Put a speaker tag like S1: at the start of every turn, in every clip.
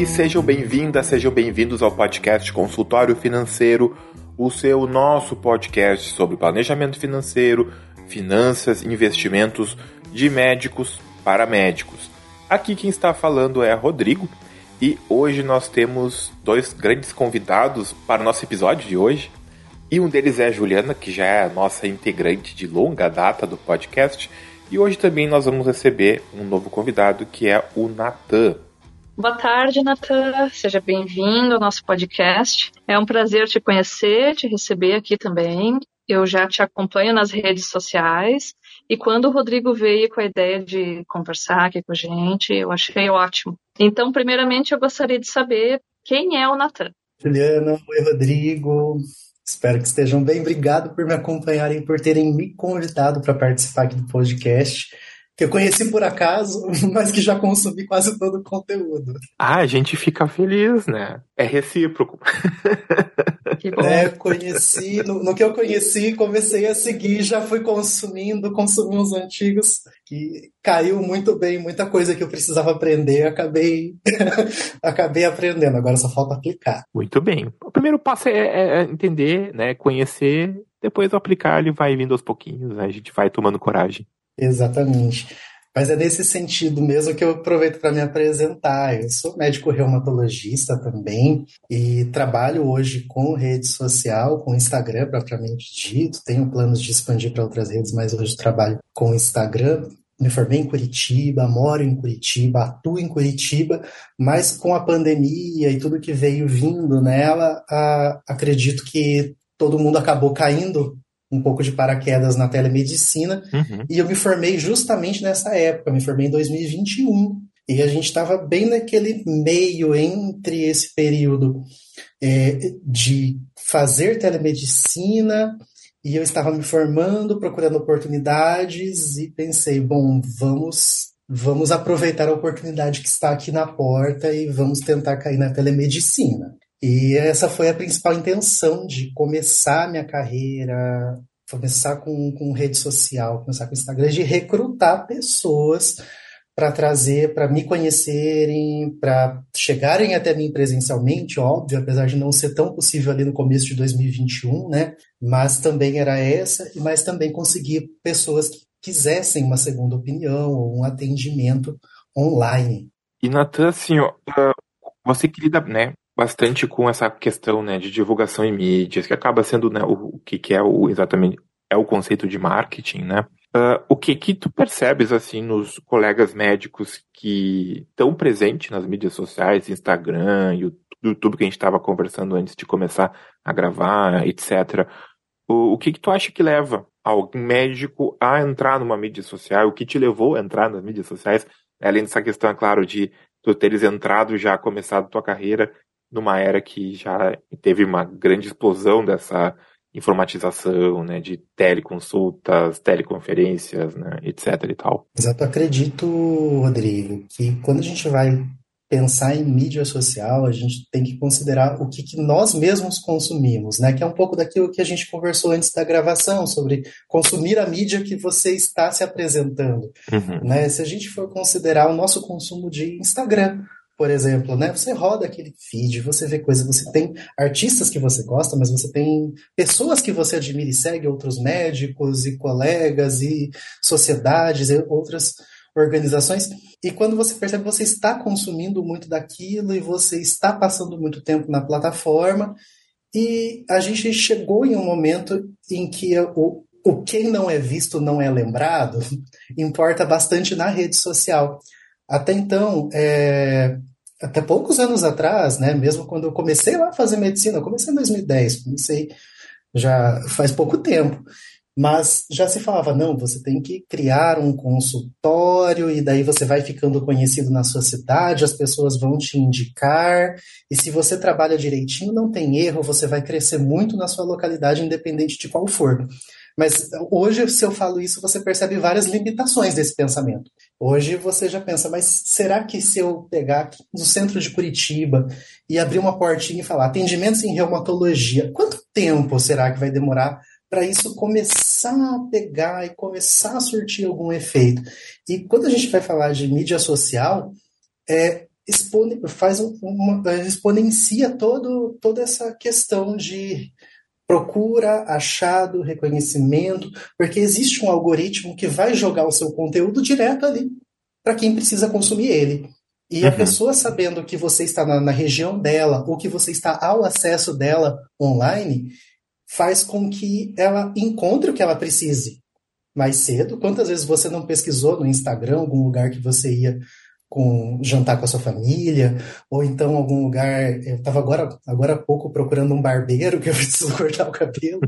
S1: e sejam bem-vindas, sejam bem-vindos ao podcast Consultório Financeiro, o seu nosso podcast sobre planejamento financeiro, finanças, investimentos de médicos para médicos. Aqui quem está falando é Rodrigo e hoje nós temos dois grandes convidados para o nosso episódio de hoje. E um deles é a Juliana, que já é a nossa integrante de longa data do podcast. E hoje também nós vamos receber um novo convidado que é o Natan.
S2: Boa tarde, Natan. Seja bem-vindo ao nosso podcast. É um prazer te conhecer, te receber aqui também. Eu já te acompanho nas redes sociais e quando o Rodrigo veio com a ideia de conversar aqui com a gente, eu achei ótimo. Então, primeiramente, eu gostaria de saber quem é o Natan.
S3: Juliana, oi, Rodrigo. Espero que estejam bem. Obrigado por me acompanharem, por terem me convidado para participar aqui do podcast que eu conheci por acaso, mas que já consumi quase todo o conteúdo.
S1: Ah, a gente fica feliz, né? É recíproco.
S3: Que bom. É, conheci, no, no, que eu conheci, comecei a seguir, já fui consumindo, consumi os antigos, que caiu muito bem, muita coisa que eu precisava aprender, acabei, acabei aprendendo, agora só falta aplicar.
S1: Muito bem. O primeiro passo é, é, é entender, né, conhecer, depois aplicar, ele vai vindo aos pouquinhos, né? a gente vai tomando coragem.
S3: Exatamente. Mas é nesse sentido mesmo que eu aproveito para me apresentar. Eu sou médico reumatologista também e trabalho hoje com rede social, com Instagram propriamente dito. Tenho planos de expandir para outras redes, mas hoje trabalho com Instagram. Me formei em Curitiba, moro em Curitiba, atuo em Curitiba, mas com a pandemia e tudo que veio vindo nela, acredito que todo mundo acabou caindo um pouco de paraquedas na telemedicina uhum. e eu me formei justamente nessa época, me formei em 2021 e a gente estava bem naquele meio entre esse período é, de fazer telemedicina e eu estava me formando, procurando oportunidades e pensei, bom, vamos vamos aproveitar a oportunidade que está aqui na porta e vamos tentar cair na telemedicina. E essa foi a principal intenção de começar minha carreira, começar com, com rede social, começar com Instagram, de recrutar pessoas para trazer, para me conhecerem, para chegarem até mim presencialmente, óbvio, apesar de não ser tão possível ali no começo de 2021, né? Mas também era essa, mas também conseguir pessoas que quisessem uma segunda opinião ou um atendimento online.
S1: E Natan, assim, ó, ah, você que lida, né, bastante com essa questão né, de divulgação em mídias, que acaba sendo né, o, o que, que é o exatamente é o conceito de marketing, né? Uh, o que que tu percebes assim nos colegas médicos que estão presentes nas mídias sociais, Instagram, YouTube que a gente estava conversando antes de começar a gravar, etc. O, o que que tu acha que leva algum médico a entrar numa mídia social? O que te levou a entrar nas mídias sociais? Além dessa questão, é claro, de tu teres entrado já começado tua carreira numa era que já teve uma grande explosão dessa informatização, né, de teleconsultas, teleconferências, né, etc e tal.
S3: Exato, acredito, Rodrigo, que quando a gente vai pensar em mídia social, a gente tem que considerar o que, que, nós mesmos consumimos, né? Que é um pouco daquilo que a gente conversou antes da gravação, sobre consumir a mídia que você está se apresentando. Uhum. Né? Se a gente for considerar o nosso consumo de Instagram, por exemplo, né? Você roda aquele feed, você vê coisas, você tem artistas que você gosta, mas você tem pessoas que você admira e segue, outros médicos e colegas e sociedades e outras organizações. E quando você percebe você está consumindo muito daquilo e você está passando muito tempo na plataforma, e a gente chegou em um momento em que o, o quem não é visto não é lembrado importa bastante na rede social. Até então, é, até poucos anos atrás, né, mesmo quando eu comecei lá a fazer medicina, eu comecei em 2010, comecei já faz pouco tempo, mas já se falava, não, você tem que criar um consultório e daí você vai ficando conhecido na sua cidade, as pessoas vão te indicar, e se você trabalha direitinho, não tem erro, você vai crescer muito na sua localidade, independente de qual for. Mas hoje, se eu falo isso, você percebe várias limitações desse pensamento. Hoje você já pensa, mas será que se eu pegar aqui no centro de Curitiba e abrir uma portinha e falar atendimentos em reumatologia, quanto tempo será que vai demorar para isso começar a pegar e começar a surtir algum efeito? E quando a gente vai falar de mídia social, é, expone, faz uma, exponencia todo, toda essa questão de procura, achado, reconhecimento, porque existe um algoritmo que vai jogar o seu conteúdo direto ali para quem precisa consumir ele. E uhum. a pessoa sabendo que você está na, na, região dela ou que você está ao acesso dela online, faz com que ela encontre o que ela precise mais cedo. Quantas vezes você não pesquisou no Instagram algum lugar que você ia com jantar com a sua família, ou então algum lugar. Eu estava agora, agora há pouco procurando um barbeiro que eu preciso cortar o cabelo.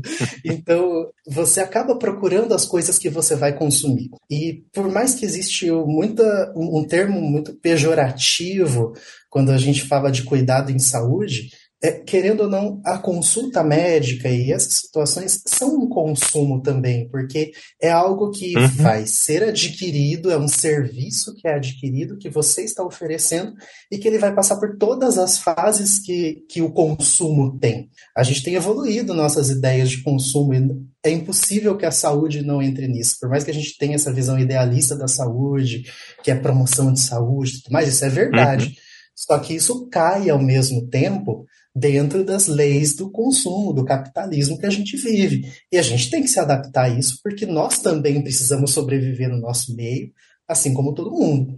S3: Então, você acaba procurando as coisas que você vai consumir. E por mais que existe muita, um termo muito pejorativo quando a gente fala de cuidado em saúde, querendo ou não, a consulta médica e essas situações são um consumo também, porque é algo que uhum. vai ser adquirido, é um serviço que é adquirido, que você está oferecendo e que ele vai passar por todas as fases que, que o consumo tem. A gente tem evoluído nossas ideias de consumo e é impossível que a saúde não entre nisso. Por mais que a gente tenha essa visão idealista da saúde, que é promoção de saúde, tudo mais, isso é verdade. Uhum. Só que isso cai ao mesmo tempo dentro das leis do consumo, do capitalismo que a gente vive. E a gente tem que se adaptar a isso, porque nós também precisamos sobreviver no nosso meio, assim como todo mundo.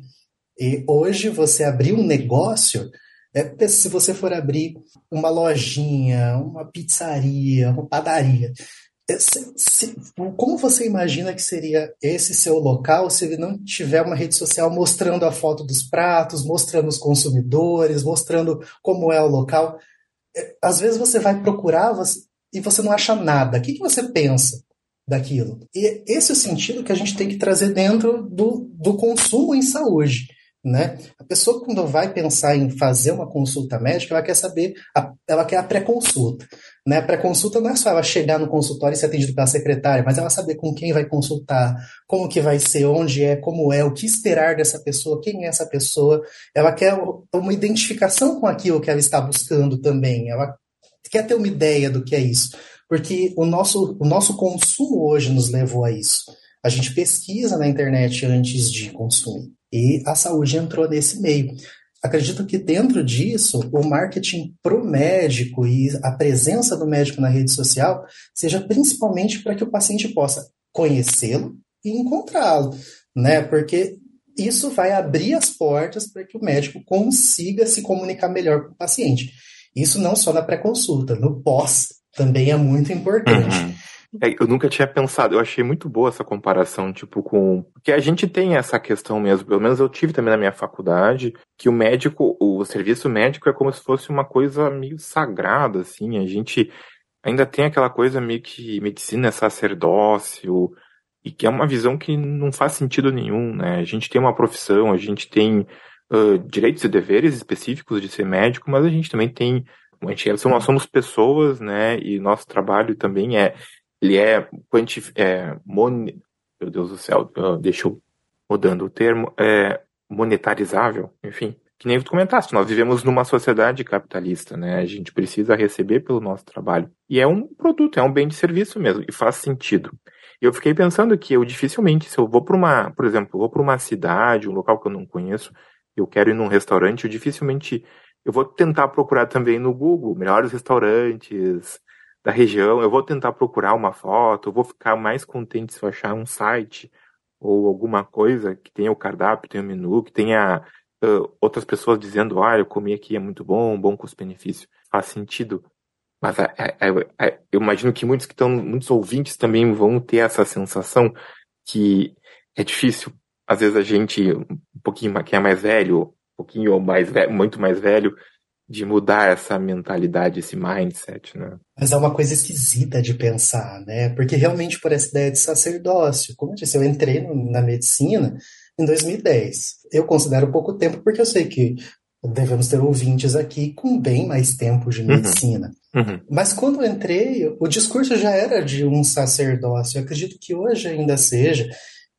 S3: E hoje você abrir um negócio, é, se você for abrir uma lojinha, uma pizzaria, uma padaria, é, se, se, como você imagina que seria esse seu local se ele não tiver uma rede social mostrando a foto dos pratos, mostrando os consumidores, mostrando como é o local? Às vezes você vai procurar você, e você não acha nada. O que, que você pensa daquilo? E esse é o sentido que a gente tem que trazer dentro do, do consumo em saúde. Né? A pessoa, quando vai pensar em fazer uma consulta médica, ela quer saber, ela quer a pré-consulta. Né? Pré-consulta não é só ela chegar no consultório e ser atendida pela secretária, mas ela saber com quem vai consultar, como que vai ser, onde é, como é, o que esperar dessa pessoa, quem é essa pessoa. Ela quer uma identificação com aquilo que ela está buscando também. Ela quer ter uma ideia do que é isso. Porque o nosso, o nosso consumo hoje nos levou a isso. A gente pesquisa na internet antes de consumir. E a saúde entrou nesse meio. Acredito que dentro disso, o marketing para o médico e a presença do médico na rede social seja principalmente para que o paciente possa conhecê-lo e encontrá-lo, né? Porque isso vai abrir as portas para que o médico consiga se comunicar melhor com o paciente. Isso não só na pré-consulta, no pós também é muito importante. Uhum.
S1: É, eu nunca tinha pensado, eu achei muito boa essa comparação, tipo, com. Porque a gente tem essa questão mesmo, pelo menos eu tive também na minha faculdade, que o médico, o serviço médico é como se fosse uma coisa meio sagrada, assim, a gente ainda tem aquela coisa meio que medicina é sacerdócio, e que é uma visão que não faz sentido nenhum, né? A gente tem uma profissão, a gente tem uh, direitos e deveres específicos de ser médico, mas a gente também tem a gente, nós somos pessoas, né? E nosso trabalho também é ele é, quantif é mon meu Deus do céu, uh, deixa eu mudando o termo, é monetarizável, enfim. Que nem tu comentaste, nós vivemos numa sociedade capitalista, né? A gente precisa receber pelo nosso trabalho. E é um produto, é um bem de serviço mesmo, e faz sentido. Eu fiquei pensando que eu dificilmente, se eu vou para uma, por exemplo, vou para uma cidade, um local que eu não conheço, eu quero ir num restaurante, eu dificilmente eu vou tentar procurar também no Google melhores restaurantes, da região, eu vou tentar procurar uma foto, vou ficar mais contente se eu achar um site ou alguma coisa que tenha o cardápio, tenha o menu, que tenha uh, outras pessoas dizendo, ah, eu comi aqui, é muito bom, bom custo-benefício. Faz sentido. Mas é, é, é, eu imagino que muitos que estão, muitos ouvintes também vão ter essa sensação que é difícil. Às vezes a gente, um pouquinho, quem é mais velho, um pouquinho mais velho, muito mais velho, de mudar essa mentalidade, esse mindset, né?
S3: Mas é uma coisa esquisita de pensar, né? Porque realmente por essa ideia de sacerdócio, como eu disse, eu entrei na medicina em 2010. Eu considero pouco tempo porque eu sei que devemos ter ouvintes aqui com bem mais tempo de uhum. medicina. Uhum. Uhum. Mas quando eu entrei, o discurso já era de um sacerdócio. Eu acredito que hoje ainda seja.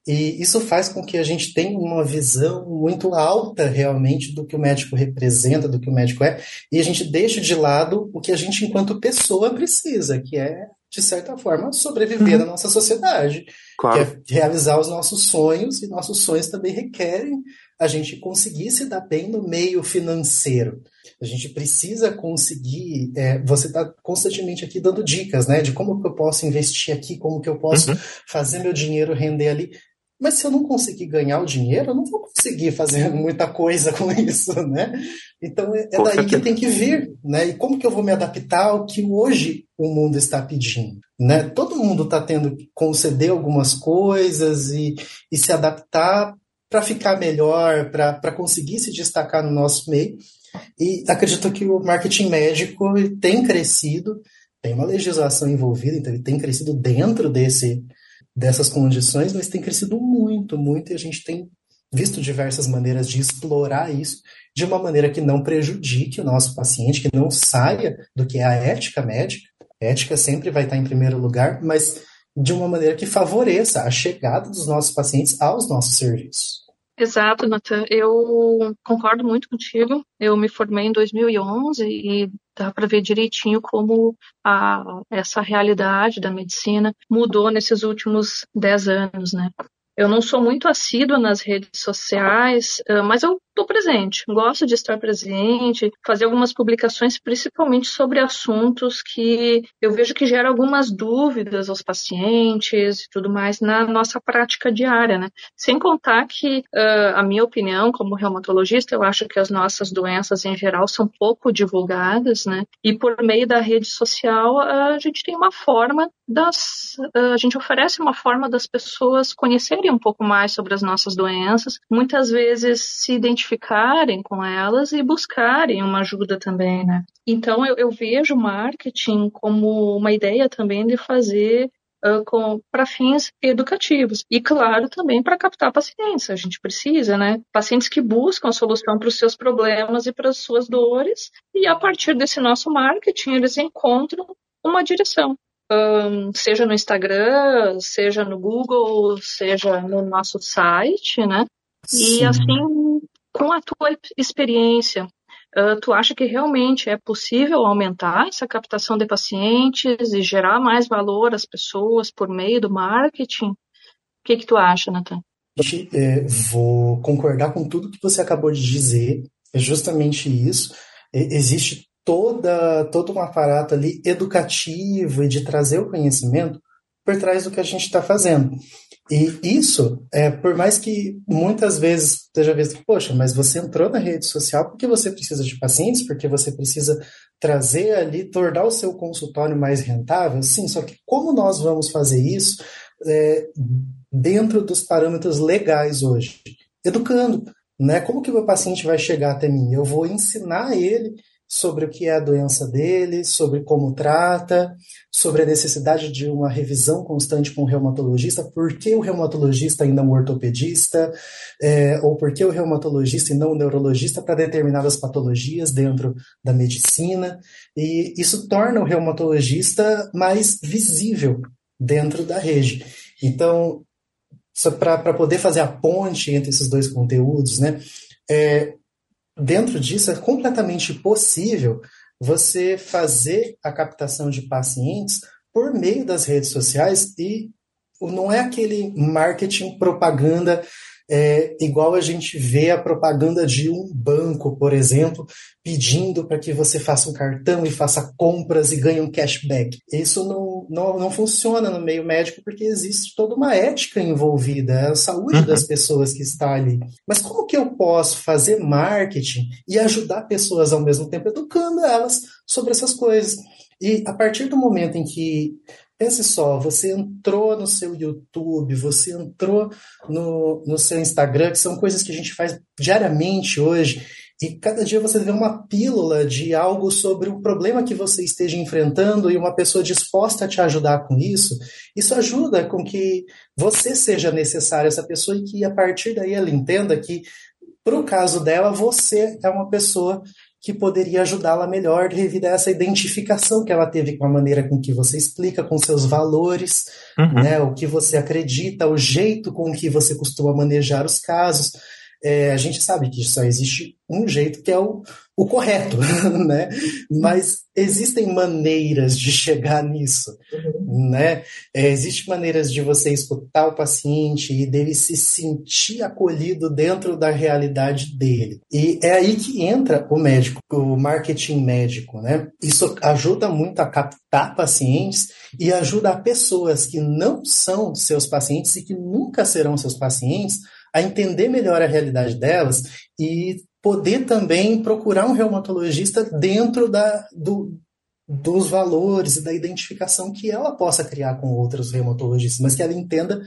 S3: E isso faz com que a gente tenha uma visão muito alta realmente do que o médico representa, do que o médico é, e a gente deixa de lado o que a gente, enquanto pessoa, precisa, que é, de certa forma, sobreviver uhum. na nossa sociedade, claro. que é realizar os nossos sonhos, e nossos sonhos também requerem a gente conseguir se dar bem no meio financeiro. A gente precisa conseguir. É, você está constantemente aqui dando dicas, né? De como que eu posso investir aqui, como que eu posso uhum. fazer meu dinheiro render ali. Mas se eu não conseguir ganhar o dinheiro, eu não vou conseguir fazer muita coisa com isso, né? Então é, é daí que tem que vir, né? E como que eu vou me adaptar ao que hoje o mundo está pedindo, né? Todo mundo está tendo que conceder algumas coisas e, e se adaptar para ficar melhor, para conseguir se destacar no nosso meio. E acredito que o marketing médico tem crescido, tem uma legislação envolvida, então ele tem crescido dentro desse dessas condições, mas tem crescido muito, muito, e a gente tem visto diversas maneiras de explorar isso de uma maneira que não prejudique o nosso paciente, que não saia do que é a ética médica. A ética sempre vai estar em primeiro lugar, mas de uma maneira que favoreça a chegada dos nossos pacientes aos nossos serviços.
S2: Exato, Natan. Eu concordo muito contigo. Eu me formei em 2011 e dá para ver direitinho como a, essa realidade da medicina mudou nesses últimos 10 anos, né? Eu não sou muito assídua nas redes sociais, mas eu estou presente, gosto de estar presente, fazer algumas publicações, principalmente sobre assuntos que eu vejo que geram algumas dúvidas aos pacientes e tudo mais na nossa prática diária, né? Sem contar que, uh, a minha opinião, como reumatologista, eu acho que as nossas doenças em geral são pouco divulgadas, né? E por meio da rede social, a gente tem uma forma das. Uh, a gente oferece uma forma das pessoas conhecerem um pouco mais sobre as nossas doenças, muitas vezes se identificarem identificarem com elas e buscarem uma ajuda também, né? Então eu, eu vejo o marketing como uma ideia também de fazer uh, para fins educativos e claro também para captar pacientes. A gente precisa, né? Pacientes que buscam a solução para os seus problemas e para as suas dores e a partir desse nosso marketing eles encontram uma direção. Um, seja no Instagram, seja no Google, seja no nosso site, né? Sim. E assim com a tua experiência, tu acha que realmente é possível aumentar essa captação de pacientes e gerar mais valor às pessoas por meio do marketing? O que, que tu acha, Nathan?
S3: É, vou concordar com tudo que você acabou de dizer. É justamente isso. É, existe toda, todo um aparato ali educativo e de trazer o conhecimento por trás do que a gente está fazendo. E isso, é, por mais que muitas vezes esteja visto, poxa, mas você entrou na rede social porque você precisa de pacientes, porque você precisa trazer ali, tornar o seu consultório mais rentável, sim, só que como nós vamos fazer isso é, dentro dos parâmetros legais hoje? Educando, né? Como que o meu paciente vai chegar até mim? Eu vou ensinar ele sobre o que é a doença dele, sobre como trata, sobre a necessidade de uma revisão constante com o reumatologista, por que o reumatologista e não o ortopedista, é, ou por que o reumatologista e não o neurologista para determinadas patologias dentro da medicina. E isso torna o reumatologista mais visível dentro da rede. Então, para poder fazer a ponte entre esses dois conteúdos, né? É, dentro disso é completamente possível você fazer a captação de pacientes por meio das redes sociais e não é aquele marketing propaganda é, igual a gente vê a propaganda de um banco, por exemplo, pedindo para que você faça um cartão e faça compras e ganhe um cashback. Isso não, não, não funciona no meio médico porque existe toda uma ética envolvida, é a saúde uhum. das pessoas que está ali. Mas como que eu posso fazer marketing e ajudar pessoas ao mesmo tempo, educando elas sobre essas coisas? E a partir do momento em que Pense só, você entrou no seu YouTube, você entrou no, no seu Instagram, que são coisas que a gente faz diariamente hoje, e cada dia você vê uma pílula de algo sobre o problema que você esteja enfrentando e uma pessoa disposta a te ajudar com isso. Isso ajuda com que você seja necessário essa pessoa e que a partir daí ela entenda que, para o caso dela, você é uma pessoa que poderia ajudá-la melhor devido a essa identificação que ela teve com a maneira com que você explica, com seus valores, uhum. né, o que você acredita, o jeito com que você costuma manejar os casos. É, a gente sabe que só existe um jeito que é o, o correto, né? Mas existem maneiras de chegar nisso. Né? É, Existem maneiras de você escutar o paciente e dele se sentir acolhido dentro da realidade dele. E é aí que entra o médico, o marketing médico, né? Isso ajuda muito a captar pacientes e ajuda pessoas que não são seus pacientes e que nunca serão seus pacientes a entender melhor a realidade delas e poder também procurar um reumatologista dentro da, do, dos valores e da identificação que ela possa criar com outros reumatologistas, mas que ela entenda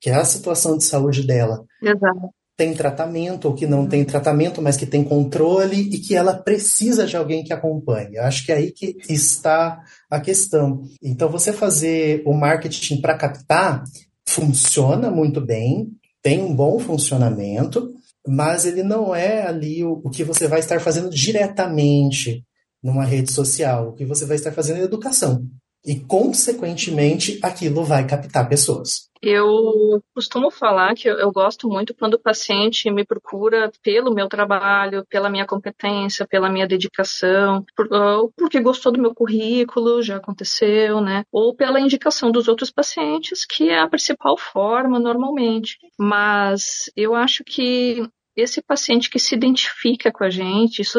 S3: que é a situação de saúde dela
S2: Exato.
S3: tem tratamento ou que não tem tratamento, mas que tem controle e que ela precisa de alguém que acompanhe. Eu acho que é aí que está a questão. Então, você fazer o marketing para captar funciona muito bem, tem um bom funcionamento, mas ele não é ali o, o que você vai estar fazendo diretamente numa rede social. O que você vai estar fazendo é educação. E, consequentemente, aquilo vai captar pessoas.
S2: Eu costumo falar que eu, eu, gosto muito quando o paciente me procura pelo meu trabalho, pela minha competência, pela minha dedicação, por, ou porque gostou do meu currículo, já aconteceu, né? Ou pela indicação dos outros pacientes, que é a principal forma normalmente. Mas eu acho que esse paciente que se identifica com a gente, isso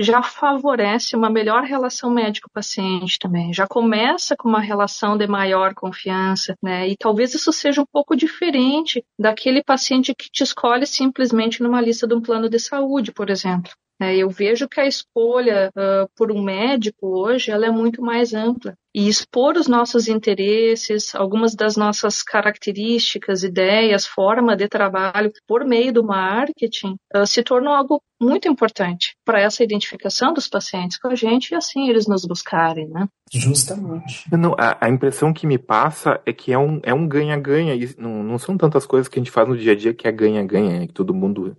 S2: já favorece uma melhor relação médico-paciente também. Já começa com uma relação de maior confiança, né? E talvez isso seja um pouco diferente daquele paciente que te escolhe simplesmente numa lista de um plano de saúde, por exemplo. É, eu vejo que a escolha uh, por um médico hoje ela é muito mais ampla e expor os nossos interesses, algumas das nossas características, ideias, forma de trabalho por meio do marketing uh, se tornou algo muito importante para essa identificação dos pacientes com a gente e assim eles nos buscarem, né?
S3: Justamente.
S1: Não, a, a impressão que me passa é que é um é um ganha-ganha. Não, não são tantas coisas que a gente faz no dia a dia que é ganha-ganha, que todo mundo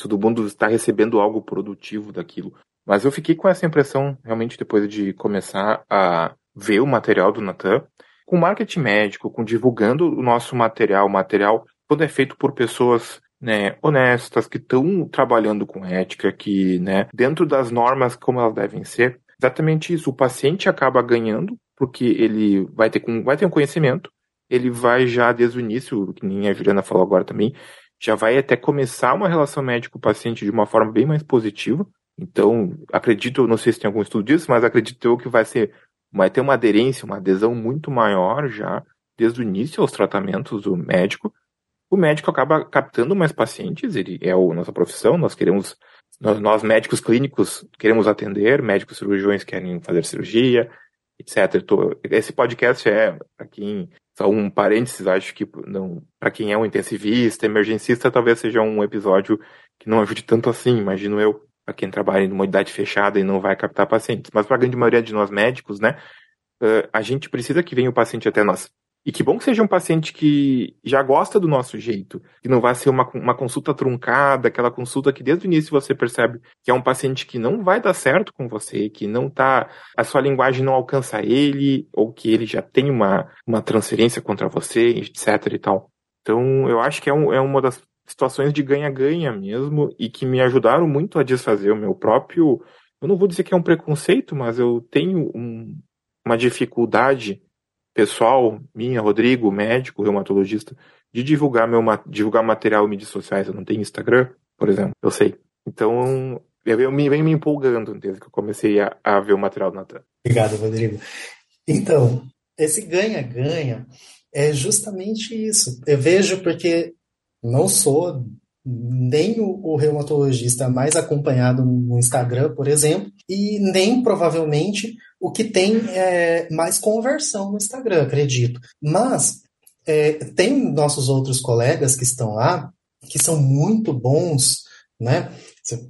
S1: todo mundo está recebendo algo produtivo daquilo. Mas eu fiquei com essa impressão realmente depois de começar a ver o material do Natan, com marketing médico, com divulgando o nosso material, o material quando é feito por pessoas né, honestas, que estão trabalhando com ética, que, né, dentro das normas como elas devem ser, exatamente isso. O paciente acaba ganhando, porque ele vai ter, vai ter um conhecimento, ele vai já desde o início, que nem a Juliana falou agora também, já vai até começar uma relação médico-paciente de uma forma bem mais positiva. Então, acredito, não sei se tem algum estudo disso, mas acredito eu que vai ser, vai ter uma aderência, uma adesão muito maior já desde o início aos tratamentos do médico. O médico acaba captando mais pacientes, ele é a nossa profissão, nós queremos, nós, nós médicos clínicos queremos atender, médicos cirurgiões querem fazer cirurgia, etc. Esse podcast é para quem só um parênteses, acho que para quem é um intensivista, emergencista, talvez seja um episódio que não ajude tanto assim, imagino eu, para quem trabalha em uma idade fechada e não vai captar pacientes. Mas para a grande maioria de nós médicos, né, a gente precisa que venha o paciente até nós. E que bom que seja um paciente que já gosta do nosso jeito, que não vai ser uma, uma consulta truncada, aquela consulta que desde o início você percebe que é um paciente que não vai dar certo com você, que não tá, a sua linguagem não alcança ele, ou que ele já tem uma, uma transferência contra você, etc e tal. Então, eu acho que é, um, é uma das situações de ganha-ganha mesmo, e que me ajudaram muito a desfazer o meu próprio, eu não vou dizer que é um preconceito, mas eu tenho um, uma dificuldade pessoal, minha, Rodrigo, médico, reumatologista, de divulgar meu divulgar material em mídias sociais. Eu não tenho Instagram, por exemplo, eu sei. Então, eu me, venho me empolgando desde que eu comecei a, a ver o material do Natan.
S3: Obrigado, Rodrigo. Então, esse ganha-ganha é justamente isso. Eu vejo porque não sou nem o, o, reumatologista mais acompanhado no Instagram, por exemplo, e nem provavelmente o que tem é, mais conversão no Instagram, acredito. Mas é, tem nossos outros colegas que estão lá que são muito bons, né?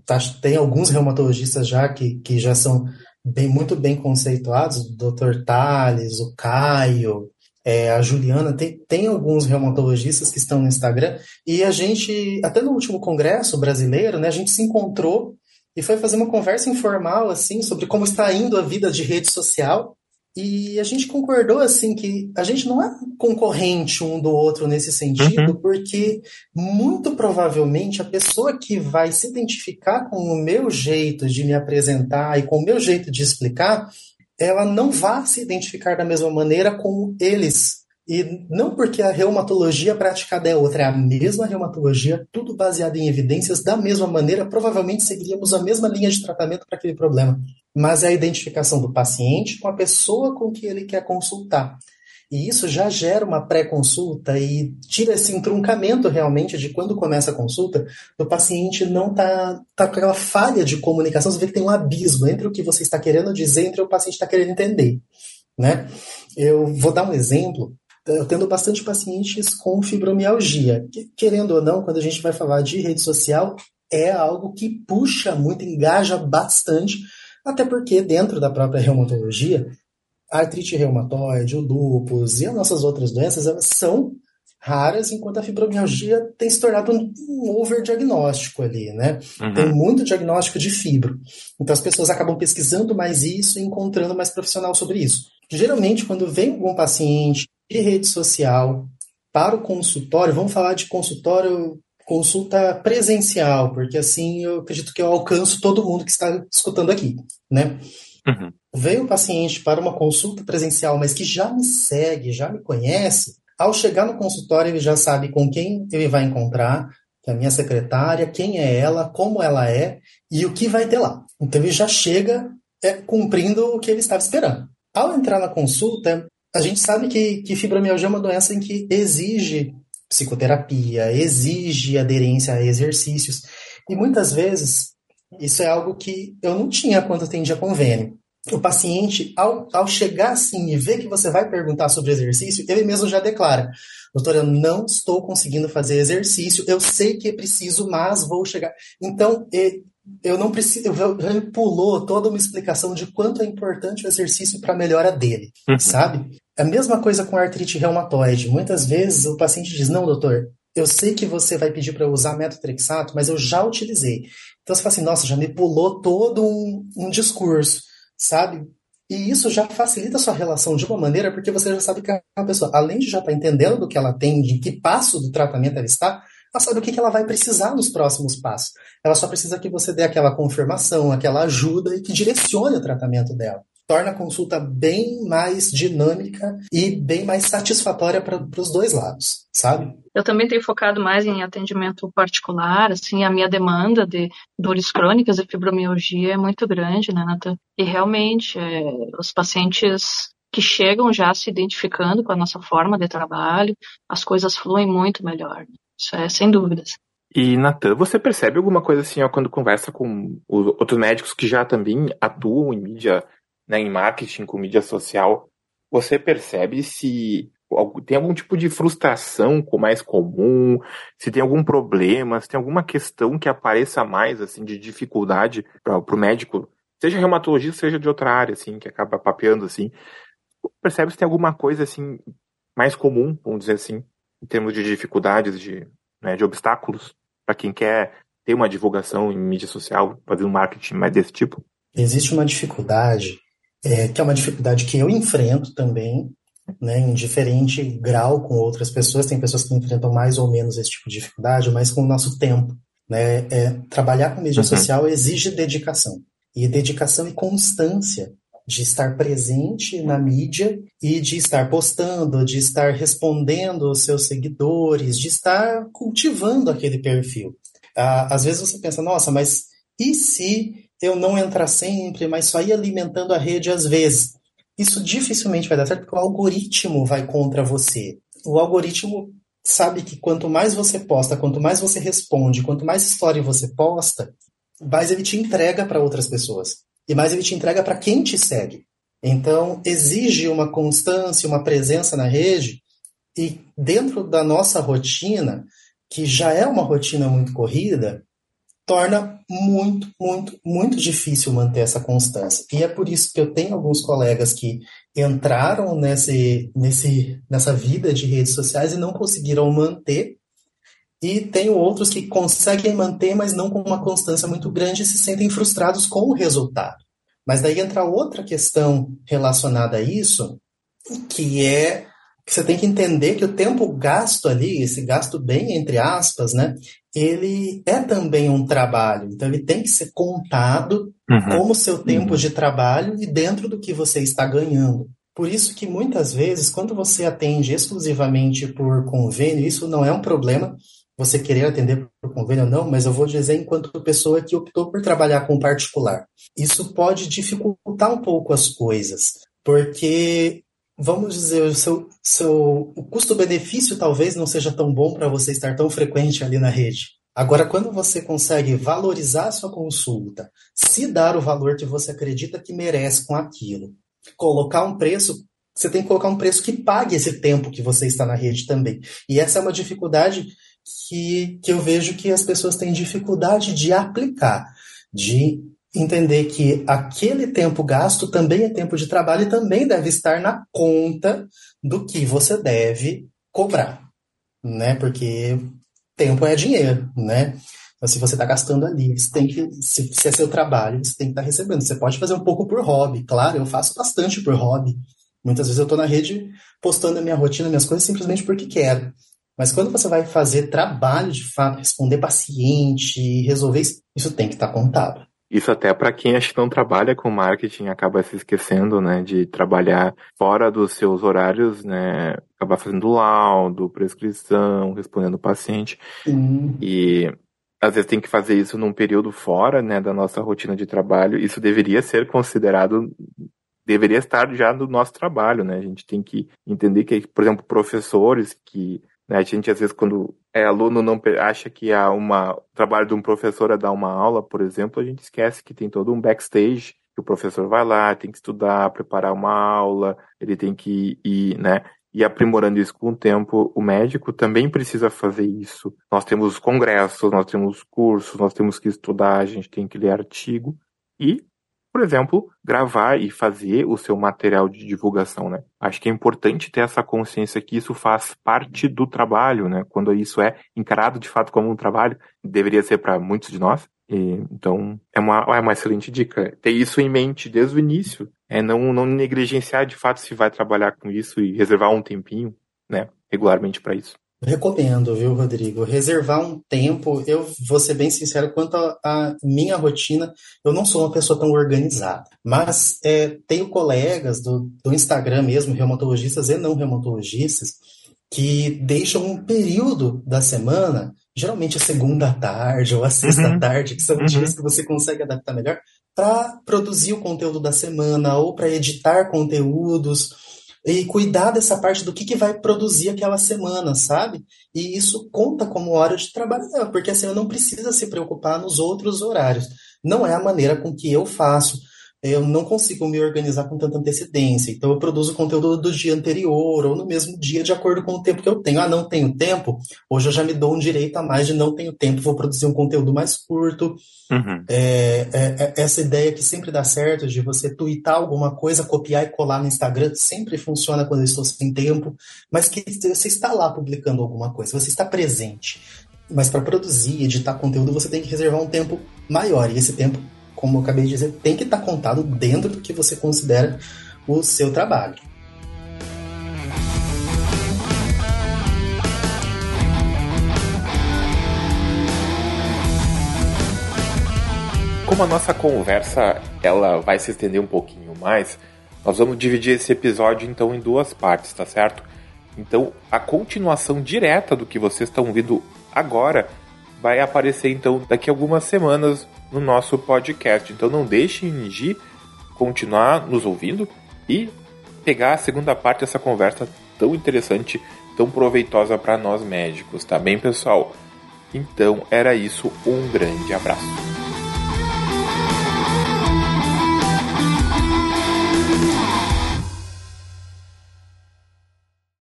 S3: Tá, tem alguns reumatologistas já que, que já são bem, muito bem conceituados, o Dr. Tales, o Caio, é, a Juliana, tem, tem alguns reumatologistas que estão no Instagram, e a gente, até no último congresso brasileiro, né, a gente se encontrou e foi fazer uma conversa informal, assim, sobre como está indo a vida de rede social, e a gente concordou, assim, que a gente não é concorrente um do outro nesse sentido, uhum. porque muito provavelmente a pessoa que vai se identificar com o meu jeito de me apresentar e com o meu jeito de explicar, ela não vá se identificar da mesma maneira com eles. E não porque a reumatologia praticada é outra, é a mesma reumatologia, tudo baseado em evidências, da mesma maneira, provavelmente seguiríamos a mesma linha de tratamento para aquele problema. Mas é a identificação do paciente com a pessoa com que ele quer consultar. E isso já gera uma pré-consulta e tira esse entroncamento realmente de quando começa a consulta, do paciente não tá, tá com aquela falha de comunicação, você vê que tem um abismo entre o que você está querendo dizer e entre o paciente está querendo entender. Né? Eu vou dar um exemplo. Eu tendo bastante pacientes com fibromialgia. Querendo ou não, quando a gente vai falar de rede social, é algo que puxa muito, engaja bastante, até porque dentro da própria reumatologia, a artrite reumatoide, o lúpus e as nossas outras doenças, elas são raras, enquanto a fibromialgia tem se tornado um, um overdiagnóstico ali, né? Uhum. Tem muito diagnóstico de fibro. Então as pessoas acabam pesquisando mais isso e encontrando mais profissional sobre isso. Geralmente, quando vem algum paciente de rede social para o consultório, vamos falar de consultório, consulta presencial, porque assim eu acredito que eu alcanço todo mundo que está escutando aqui, né? Uhum. Veio o paciente para uma consulta presencial, mas que já me segue, já me conhece, ao chegar no consultório ele já sabe com quem ele vai encontrar, que é a minha secretária, quem é ela, como ela é e o que vai ter lá. Então ele já chega é, cumprindo o que ele estava esperando. Ao entrar na consulta, a gente sabe que, que fibromialgia é uma doença em que exige psicoterapia, exige aderência a exercícios. E muitas vezes isso é algo que eu não tinha quando atendia convênio. O paciente, ao, ao chegar assim e ver que você vai perguntar sobre exercício, ele mesmo já declara: Doutora, eu não estou conseguindo fazer exercício, eu sei que é preciso, mas vou chegar. Então, eu não preciso. Ele pulou toda uma explicação de quanto é importante o exercício para a melhora dele, uhum. sabe? É a mesma coisa com artrite reumatoide. Muitas vezes o paciente diz: Não, doutor, eu sei que você vai pedir para eu usar metotrexato, mas eu já utilizei. Então você fala assim, nossa, já me pulou todo um, um discurso, sabe? E isso já facilita a sua relação de uma maneira, porque você já sabe que a pessoa, além de já estar tá entendendo do que ela tem, de que passo do tratamento ela está, ela sabe o que, que ela vai precisar nos próximos passos. Ela só precisa que você dê aquela confirmação, aquela ajuda e que direcione o tratamento dela torna a consulta bem mais dinâmica e bem mais satisfatória para os dois lados, sabe?
S2: Eu também tenho focado mais em atendimento particular, assim, a minha demanda de dores crônicas e fibromialgia é muito grande, né, Nathan? E realmente, é, os pacientes que chegam já se identificando com a nossa forma de trabalho, as coisas fluem muito melhor. Isso é sem dúvidas.
S1: E, Natan, você percebe alguma coisa assim, ó, quando conversa com os outros médicos que já também atuam em mídia né, em marketing com mídia social, você percebe se tem algum tipo de frustração com mais comum, se tem algum problema, se tem alguma questão que apareça mais assim de dificuldade para o médico, seja reumatologista, seja de outra área assim, que acaba papeando assim. Percebe se tem alguma coisa assim mais comum, vamos dizer assim, em termos de dificuldades, de, né, de obstáculos para quem quer ter uma divulgação em mídia social, fazer um marketing mais desse tipo?
S3: Existe uma dificuldade é, que é uma dificuldade que eu enfrento também, né, em diferente grau com outras pessoas. Tem pessoas que enfrentam mais ou menos esse tipo de dificuldade, mas com o nosso tempo. Né, é, trabalhar com mídia uhum. social exige dedicação. E dedicação e constância de estar presente na mídia e de estar postando, de estar respondendo aos seus seguidores, de estar cultivando aquele perfil. Ah, às vezes você pensa, nossa, mas e se eu não entrar sempre, mas só ir alimentando a rede às vezes. Isso dificilmente vai dar certo porque o algoritmo vai contra você. O algoritmo sabe que quanto mais você posta, quanto mais você responde, quanto mais história você posta, mais ele te entrega para outras pessoas. E mais ele te entrega para quem te segue. Então, exige uma constância, uma presença na rede, e dentro da nossa rotina, que já é uma rotina muito corrida, torna muito, muito, muito difícil manter essa constância. E é por isso que eu tenho alguns colegas que entraram nesse, nesse, nessa vida de redes sociais e não conseguiram manter. E tenho outros que conseguem manter, mas não com uma constância muito grande e se sentem frustrados com o resultado. Mas daí entra outra questão relacionada a isso, que é que você tem que entender que o tempo gasto ali, esse gasto bem entre aspas, né, ele é também um trabalho. Então, ele tem que ser contado uhum. como seu tempo uhum. de trabalho e dentro do que você está ganhando. Por isso que muitas vezes, quando você atende exclusivamente por convênio, isso não é um problema, você querer atender por convênio ou não, mas eu vou dizer enquanto pessoa que optou por trabalhar com particular. Isso pode dificultar um pouco as coisas, porque vamos dizer, o seu, seu custo-benefício talvez não seja tão bom para você estar tão frequente ali na rede. Agora, quando você consegue valorizar a sua consulta, se dar o valor que você acredita que merece com aquilo, colocar um preço, você tem que colocar um preço que pague esse tempo que você está na rede também. E essa é uma dificuldade que, que eu vejo que as pessoas têm dificuldade de aplicar, de entender que aquele tempo gasto também é tempo de trabalho e também deve estar na conta do que você deve cobrar, né? Porque tempo é dinheiro, né? Então, se você está gastando ali, você tem que, se, se, é seu trabalho, você tem que estar tá recebendo. Você pode fazer um pouco por hobby, claro, eu faço bastante por hobby. Muitas vezes eu estou na rede postando a minha rotina, minhas coisas, simplesmente porque quero. Mas quando você vai fazer trabalho de fato, responder paciente, resolver isso, isso tem que estar tá contado.
S1: Isso até para quem acho que não trabalha com marketing acaba se esquecendo, né, de trabalhar fora dos seus horários, né, acabar fazendo laudo, prescrição, respondendo o paciente. E às vezes tem que fazer isso num período fora, né, da nossa rotina de trabalho. Isso deveria ser considerado deveria estar já no nosso trabalho, né? A gente tem que entender que, por exemplo, professores que né, a gente às vezes quando é, aluno não acha que há uma o trabalho de um professor é dar uma aula, por exemplo, a gente esquece que tem todo um backstage que o professor vai lá, tem que estudar, preparar uma aula, ele tem que ir, né? E aprimorando isso com o tempo, o médico também precisa fazer isso. Nós temos congressos, nós temos cursos, nós temos que estudar, a gente tem que ler artigo e por exemplo, gravar e fazer o seu material de divulgação, né? Acho que é importante ter essa consciência que isso faz parte do trabalho, né? Quando isso é encarado de fato como um trabalho, deveria ser para muitos de nós. E, então, é uma, é uma excelente dica. Ter isso em mente desde o início. É não, não negligenciar de fato se vai trabalhar com isso e reservar um tempinho, né? Regularmente para isso.
S3: Recomendo, viu, Rodrigo? Reservar um tempo. Eu vou ser bem sincero, quanto à minha rotina, eu não sou uma pessoa tão organizada. Mas é, tenho colegas do, do Instagram mesmo, reumatologistas e não reumatologistas, que deixam um período da semana, geralmente a segunda tarde ou a sexta uhum. tarde, que são uhum. dias que você consegue adaptar melhor, para produzir o conteúdo da semana ou para editar conteúdos e cuidar dessa parte do que, que vai produzir aquela semana, sabe? E isso conta como hora de trabalho porque assim, eu não precisa se preocupar nos outros horários. Não é a maneira com que eu faço eu não consigo me organizar com tanta antecedência. Então, eu produzo conteúdo do dia anterior ou no mesmo dia, de acordo com o tempo que eu tenho. Ah, não tenho tempo? Hoje eu já me dou um direito a mais de não tenho tempo, vou produzir um conteúdo mais curto. Uhum. É, é, é, essa ideia que sempre dá certo de você twittar alguma coisa, copiar e colar no Instagram, sempre funciona quando eu estou sem tempo, mas que você está lá publicando alguma coisa, você está presente. Mas para produzir, editar conteúdo, você tem que reservar um tempo maior, e esse tempo como eu acabei de dizer, tem que estar contado dentro do que você considera o seu trabalho.
S1: Como a nossa conversa ela vai se estender um pouquinho mais, nós vamos dividir esse episódio então em duas partes, tá certo? Então, a continuação direta do que vocês estão ouvindo agora vai aparecer então daqui a algumas semanas no nosso podcast. Então não deixem de continuar nos ouvindo e pegar a segunda parte dessa conversa tão interessante, tão proveitosa para nós médicos, tá bem, pessoal? Então era isso, um grande abraço.